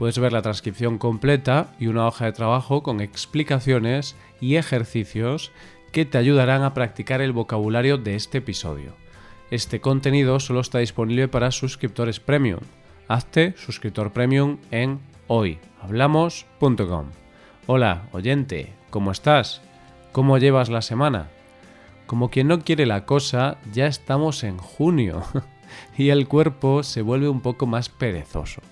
Puedes ver la transcripción completa y una hoja de trabajo con explicaciones y ejercicios que te ayudarán a practicar el vocabulario de este episodio. Este contenido solo está disponible para suscriptores premium. Hazte suscriptor premium en hoyhablamos.com. Hola, oyente, ¿cómo estás? ¿Cómo llevas la semana? Como quien no quiere la cosa, ya estamos en junio y el cuerpo se vuelve un poco más perezoso.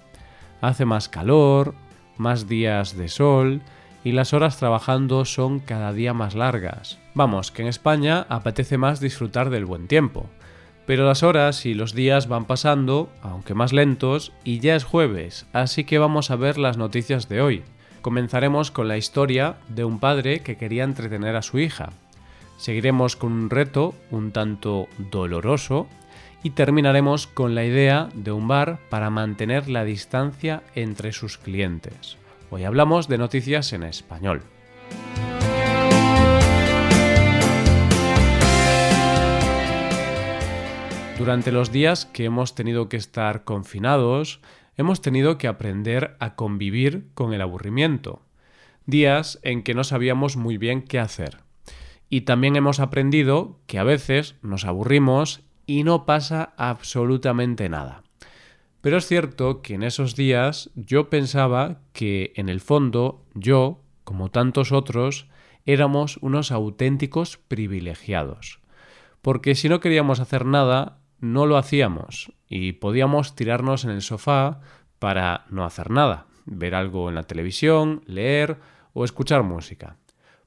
Hace más calor, más días de sol y las horas trabajando son cada día más largas. Vamos, que en España apetece más disfrutar del buen tiempo. Pero las horas y los días van pasando, aunque más lentos, y ya es jueves, así que vamos a ver las noticias de hoy. Comenzaremos con la historia de un padre que quería entretener a su hija. Seguiremos con un reto un tanto doloroso y terminaremos con la idea de un bar para mantener la distancia entre sus clientes. Hoy hablamos de noticias en español. Durante los días que hemos tenido que estar confinados, hemos tenido que aprender a convivir con el aburrimiento. Días en que no sabíamos muy bien qué hacer. Y también hemos aprendido que a veces nos aburrimos y no pasa absolutamente nada. Pero es cierto que en esos días yo pensaba que en el fondo yo, como tantos otros, éramos unos auténticos privilegiados. Porque si no queríamos hacer nada, no lo hacíamos y podíamos tirarnos en el sofá para no hacer nada, ver algo en la televisión, leer o escuchar música.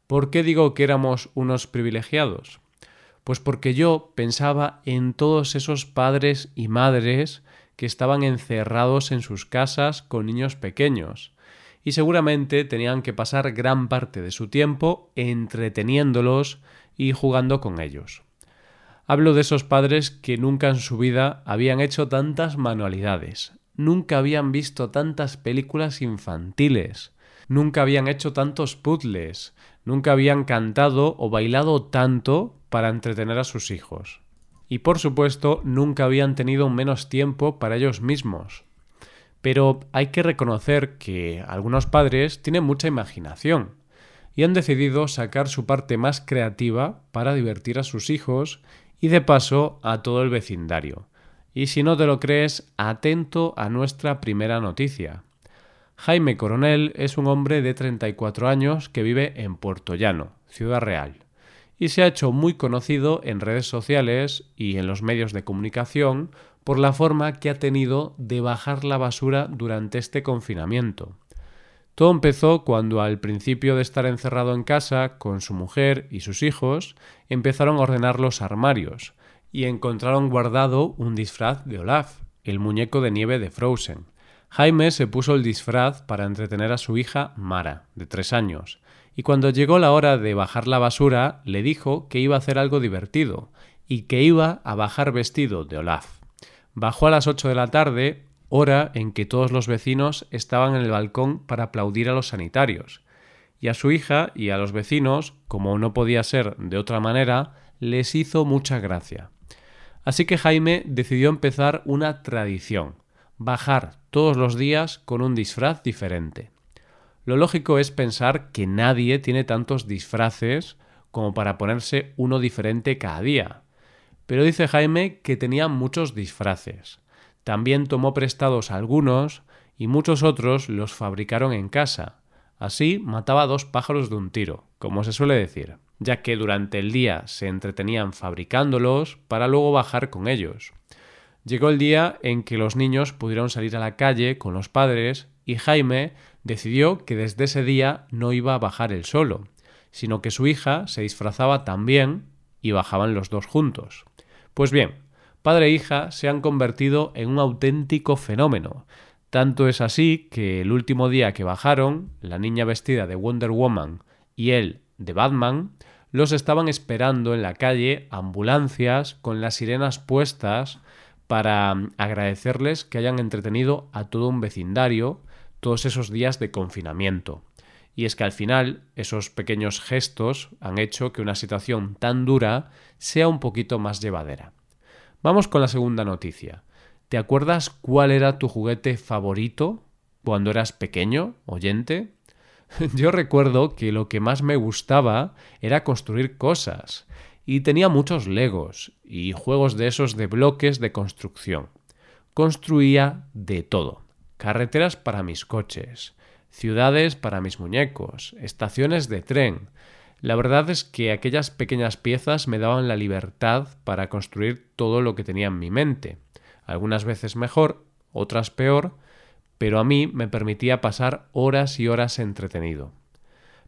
¿Por qué digo que éramos unos privilegiados? Pues porque yo pensaba en todos esos padres y madres que estaban encerrados en sus casas con niños pequeños, y seguramente tenían que pasar gran parte de su tiempo entreteniéndolos y jugando con ellos. Hablo de esos padres que nunca en su vida habían hecho tantas manualidades, nunca habían visto tantas películas infantiles, nunca habían hecho tantos puzzles, nunca habían cantado o bailado tanto para entretener a sus hijos. Y por supuesto, nunca habían tenido menos tiempo para ellos mismos. Pero hay que reconocer que algunos padres tienen mucha imaginación y han decidido sacar su parte más creativa para divertir a sus hijos y de paso a todo el vecindario. Y si no te lo crees, atento a nuestra primera noticia. Jaime Coronel es un hombre de 34 años que vive en Puerto Llano, Ciudad Real y se ha hecho muy conocido en redes sociales y en los medios de comunicación por la forma que ha tenido de bajar la basura durante este confinamiento. Todo empezó cuando al principio de estar encerrado en casa con su mujer y sus hijos empezaron a ordenar los armarios y encontraron guardado un disfraz de Olaf, el muñeco de nieve de Frozen. Jaime se puso el disfraz para entretener a su hija Mara, de tres años, y cuando llegó la hora de bajar la basura le dijo que iba a hacer algo divertido y que iba a bajar vestido de Olaf. Bajó a las ocho de la tarde, hora en que todos los vecinos estaban en el balcón para aplaudir a los sanitarios, y a su hija y a los vecinos, como no podía ser de otra manera, les hizo mucha gracia. Así que Jaime decidió empezar una tradición, bajar todos los días con un disfraz diferente. Lo lógico es pensar que nadie tiene tantos disfraces como para ponerse uno diferente cada día. Pero dice Jaime que tenía muchos disfraces. También tomó prestados algunos y muchos otros los fabricaron en casa. Así mataba dos pájaros de un tiro, como se suele decir, ya que durante el día se entretenían fabricándolos para luego bajar con ellos. Llegó el día en que los niños pudieron salir a la calle con los padres y Jaime decidió que desde ese día no iba a bajar él solo, sino que su hija se disfrazaba también y bajaban los dos juntos. Pues bien, padre e hija se han convertido en un auténtico fenómeno. Tanto es así que el último día que bajaron, la niña vestida de Wonder Woman y él de Batman, los estaban esperando en la calle ambulancias con las sirenas puestas para agradecerles que hayan entretenido a todo un vecindario todos esos días de confinamiento. Y es que al final esos pequeños gestos han hecho que una situación tan dura sea un poquito más llevadera. Vamos con la segunda noticia. ¿Te acuerdas cuál era tu juguete favorito cuando eras pequeño, oyente? Yo recuerdo que lo que más me gustaba era construir cosas y tenía muchos legos y juegos de esos de bloques de construcción. Construía de todo. Carreteras para mis coches, ciudades para mis muñecos, estaciones de tren. La verdad es que aquellas pequeñas piezas me daban la libertad para construir todo lo que tenía en mi mente. Algunas veces mejor, otras peor, pero a mí me permitía pasar horas y horas entretenido.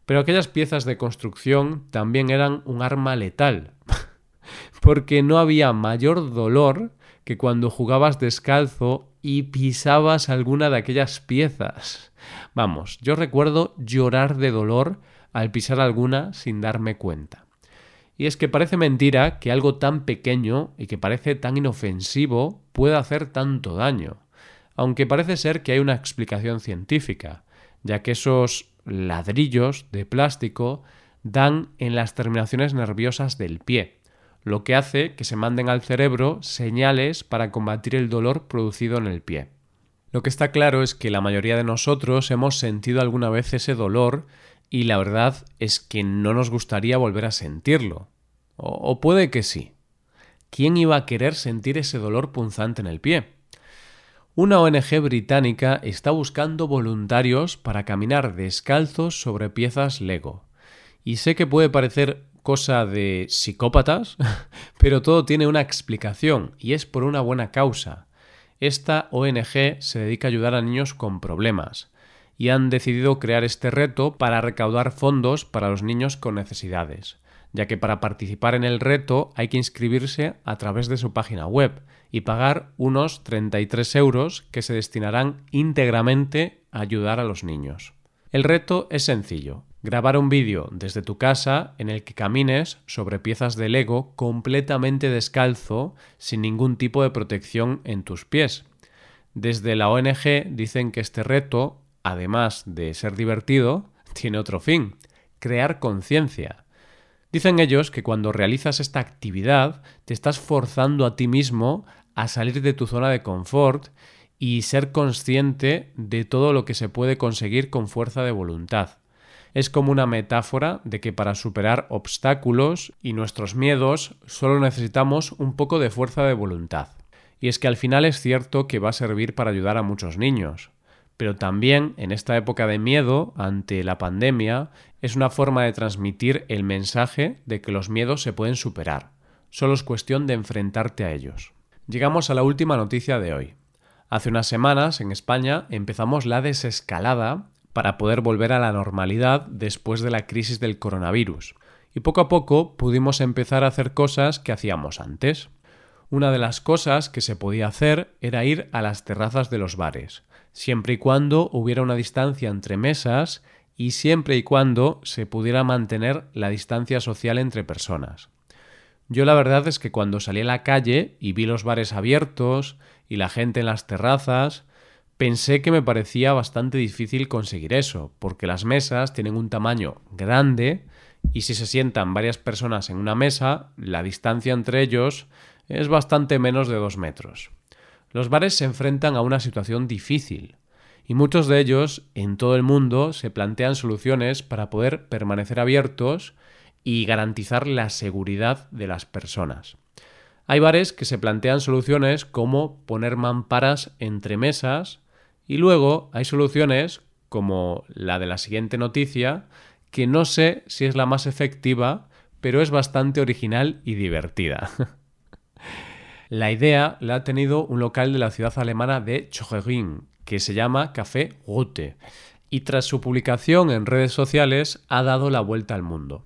Pero aquellas piezas de construcción también eran un arma letal, porque no había mayor dolor que cuando jugabas descalzo y pisabas alguna de aquellas piezas. Vamos, yo recuerdo llorar de dolor al pisar alguna sin darme cuenta. Y es que parece mentira que algo tan pequeño y que parece tan inofensivo pueda hacer tanto daño, aunque parece ser que hay una explicación científica, ya que esos ladrillos de plástico dan en las terminaciones nerviosas del pie, lo que hace que se manden al cerebro señales para combatir el dolor producido en el pie. Lo que está claro es que la mayoría de nosotros hemos sentido alguna vez ese dolor y la verdad es que no nos gustaría volver a sentirlo. O, o puede que sí. ¿Quién iba a querer sentir ese dolor punzante en el pie? Una ONG británica está buscando voluntarios para caminar descalzos sobre piezas Lego. Y sé que puede parecer cosa de psicópatas, pero todo tiene una explicación y es por una buena causa. Esta ONG se dedica a ayudar a niños con problemas y han decidido crear este reto para recaudar fondos para los niños con necesidades, ya que para participar en el reto hay que inscribirse a través de su página web y pagar unos 33 euros que se destinarán íntegramente a ayudar a los niños. El reto es sencillo. Grabar un vídeo desde tu casa en el que camines sobre piezas de Lego completamente descalzo, sin ningún tipo de protección en tus pies. Desde la ONG dicen que este reto, además de ser divertido, tiene otro fin, crear conciencia. Dicen ellos que cuando realizas esta actividad te estás forzando a ti mismo a salir de tu zona de confort y ser consciente de todo lo que se puede conseguir con fuerza de voluntad. Es como una metáfora de que para superar obstáculos y nuestros miedos solo necesitamos un poco de fuerza de voluntad. Y es que al final es cierto que va a servir para ayudar a muchos niños. Pero también en esta época de miedo ante la pandemia es una forma de transmitir el mensaje de que los miedos se pueden superar. Solo es cuestión de enfrentarte a ellos. Llegamos a la última noticia de hoy. Hace unas semanas en España empezamos la desescalada para poder volver a la normalidad después de la crisis del coronavirus. Y poco a poco pudimos empezar a hacer cosas que hacíamos antes. Una de las cosas que se podía hacer era ir a las terrazas de los bares, siempre y cuando hubiera una distancia entre mesas y siempre y cuando se pudiera mantener la distancia social entre personas. Yo la verdad es que cuando salí a la calle y vi los bares abiertos y la gente en las terrazas, pensé que me parecía bastante difícil conseguir eso, porque las mesas tienen un tamaño grande y si se sientan varias personas en una mesa, la distancia entre ellos es bastante menos de dos metros. Los bares se enfrentan a una situación difícil, y muchos de ellos en todo el mundo se plantean soluciones para poder permanecer abiertos y garantizar la seguridad de las personas. Hay bares que se plantean soluciones como poner mamparas entre mesas y luego hay soluciones como la de la siguiente noticia que no sé si es la más efectiva, pero es bastante original y divertida. la idea la ha tenido un local de la ciudad alemana de Chogerin, que se llama Café Route, y tras su publicación en redes sociales ha dado la vuelta al mundo.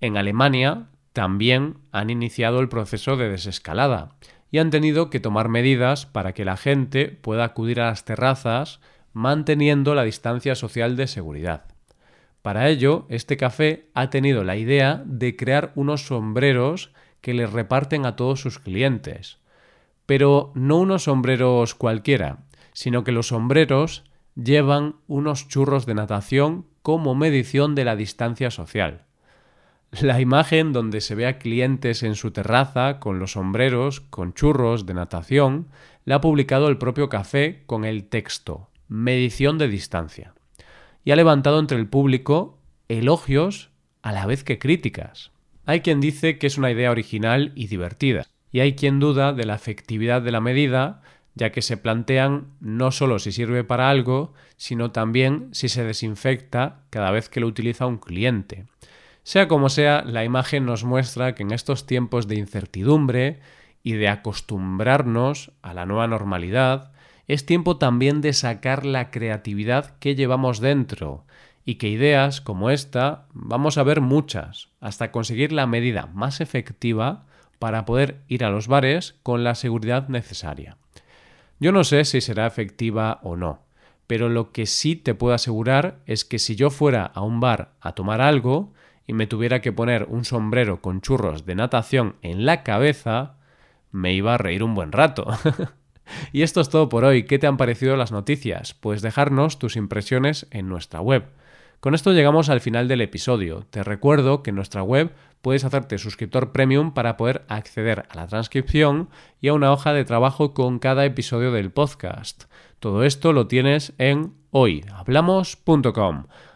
En Alemania también han iniciado el proceso de desescalada y han tenido que tomar medidas para que la gente pueda acudir a las terrazas manteniendo la distancia social de seguridad. Para ello, este café ha tenido la idea de crear unos sombreros que les reparten a todos sus clientes. Pero no unos sombreros cualquiera, sino que los sombreros llevan unos churros de natación como medición de la distancia social. La imagen donde se ve a clientes en su terraza con los sombreros, con churros de natación, la ha publicado el propio café con el texto medición de distancia. Y ha levantado entre el público elogios a la vez que críticas. Hay quien dice que es una idea original y divertida, y hay quien duda de la efectividad de la medida, ya que se plantean no solo si sirve para algo, sino también si se desinfecta cada vez que lo utiliza un cliente. Sea como sea, la imagen nos muestra que en estos tiempos de incertidumbre y de acostumbrarnos a la nueva normalidad, es tiempo también de sacar la creatividad que llevamos dentro y que ideas como esta vamos a ver muchas, hasta conseguir la medida más efectiva para poder ir a los bares con la seguridad necesaria. Yo no sé si será efectiva o no, pero lo que sí te puedo asegurar es que si yo fuera a un bar a tomar algo me tuviera que poner un sombrero con churros de natación en la cabeza, me iba a reír un buen rato. y esto es todo por hoy. ¿Qué te han parecido las noticias? Pues dejarnos tus impresiones en nuestra web. Con esto llegamos al final del episodio. Te recuerdo que en nuestra web puedes hacerte suscriptor premium para poder acceder a la transcripción y a una hoja de trabajo con cada episodio del podcast. Todo esto lo tienes en hoyhablamos.com.